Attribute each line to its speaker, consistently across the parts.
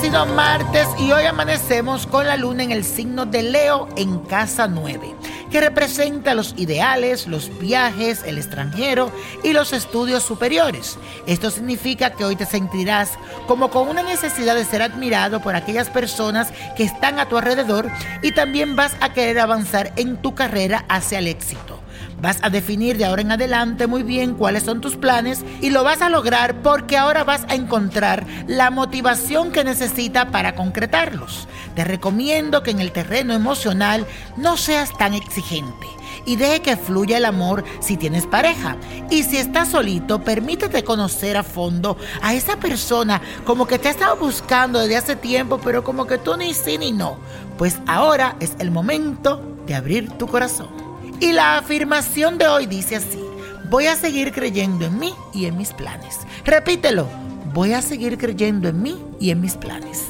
Speaker 1: sido martes y hoy amanecemos con la luna en el signo de Leo en casa 9, que representa los ideales, los viajes, el extranjero y los estudios superiores. Esto significa que hoy te sentirás como con una necesidad de ser admirado por aquellas personas que están a tu alrededor y también vas a querer avanzar en tu carrera hacia el éxito. Vas a definir de ahora en adelante muy bien cuáles son tus planes y lo vas a lograr porque ahora vas a encontrar la motivación que necesitas para concretarlos. Te recomiendo que en el terreno emocional no seas tan exigente y deje que fluya el amor si tienes pareja. Y si estás solito, permítete conocer a fondo a esa persona como que te ha estado buscando desde hace tiempo, pero como que tú ni sí ni no. Pues ahora es el momento de abrir tu corazón. Y la afirmación de hoy dice así, voy a seguir creyendo en mí y en mis planes. Repítelo, voy a seguir creyendo en mí y en mis planes.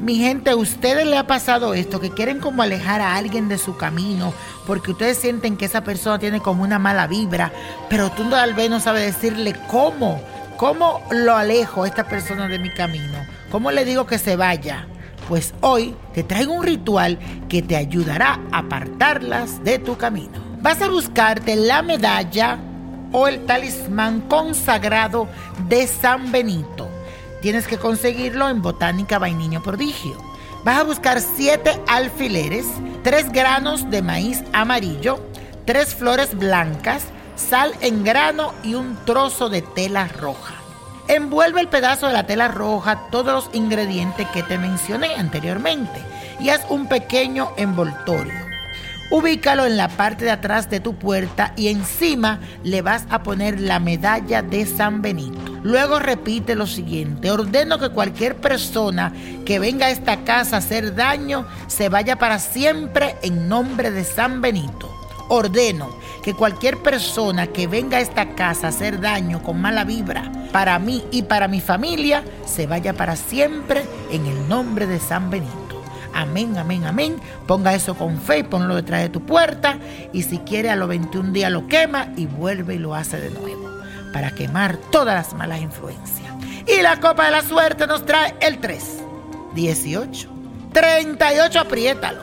Speaker 1: Mi gente, ¿a ustedes le ha pasado esto? Que quieren como alejar a alguien de su camino porque ustedes sienten que esa persona tiene como una mala vibra, pero tú no sabes decirle cómo, cómo lo alejo a esta persona de mi camino, cómo le digo que se vaya. Pues hoy te traigo un ritual que te ayudará a apartarlas de tu camino. Vas a buscarte la medalla o el talismán consagrado de San Benito. Tienes que conseguirlo en Botánica Vainiño Prodigio. Vas a buscar siete alfileres, tres granos de maíz amarillo, tres flores blancas, sal en grano y un trozo de tela roja. Envuelve el pedazo de la tela roja, todos los ingredientes que te mencioné anteriormente y haz un pequeño envoltorio. Ubícalo en la parte de atrás de tu puerta y encima le vas a poner la medalla de San Benito. Luego repite lo siguiente, ordeno que cualquier persona que venga a esta casa a hacer daño se vaya para siempre en nombre de San Benito. Ordeno que cualquier persona que venga a esta casa a hacer daño con mala vibra para mí y para mi familia, se vaya para siempre en el nombre de San Benito. Amén, amén, amén. Ponga eso con fe y ponlo detrás de tu puerta. Y si quiere a los 21 días lo quema y vuelve y lo hace de nuevo. Para quemar todas las malas influencias. Y la copa de la suerte nos trae el 3, 18, 38, apriétalo,